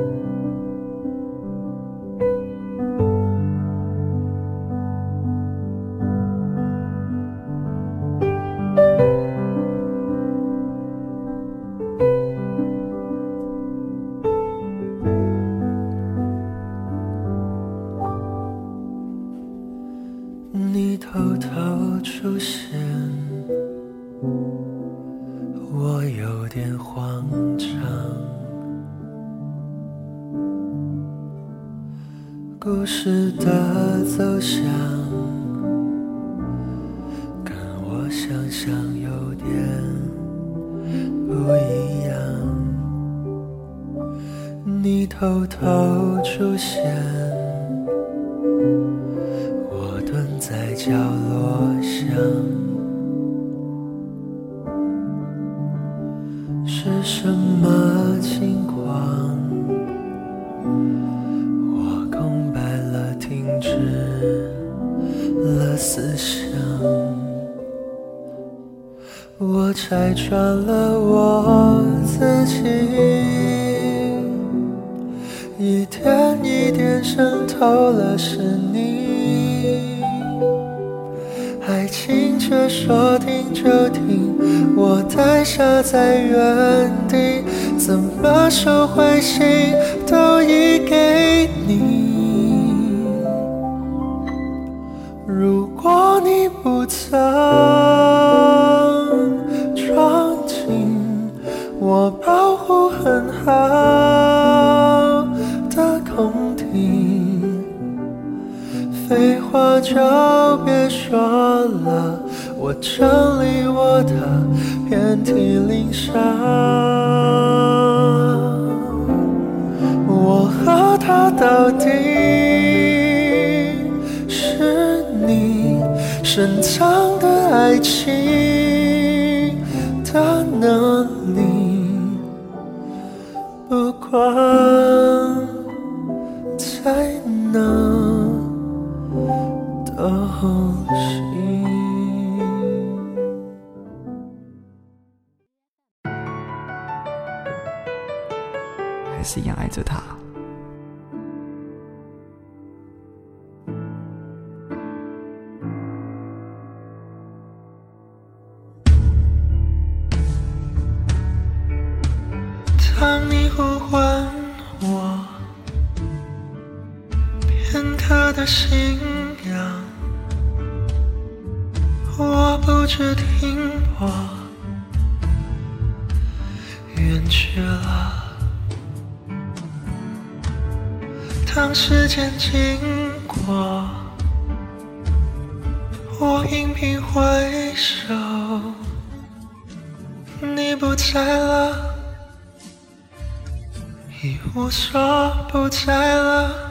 Amen. 故事的走向跟我想象有点不一样。你偷偷出现，我蹲在角落想，我拆穿了我自己，一点一点渗透了是你。爱情却说停就停，我呆傻在原地，怎么收回心都已给你。如果你不曾话就别说了，我整理我的遍体鳞伤。我和他到底是你深藏的爱情的哪里？不管在还是一样爱着他。当你呼唤我，片刻的信不知停泊，远去了。当时间经过，我频频回首，你不在了。已无所不在了。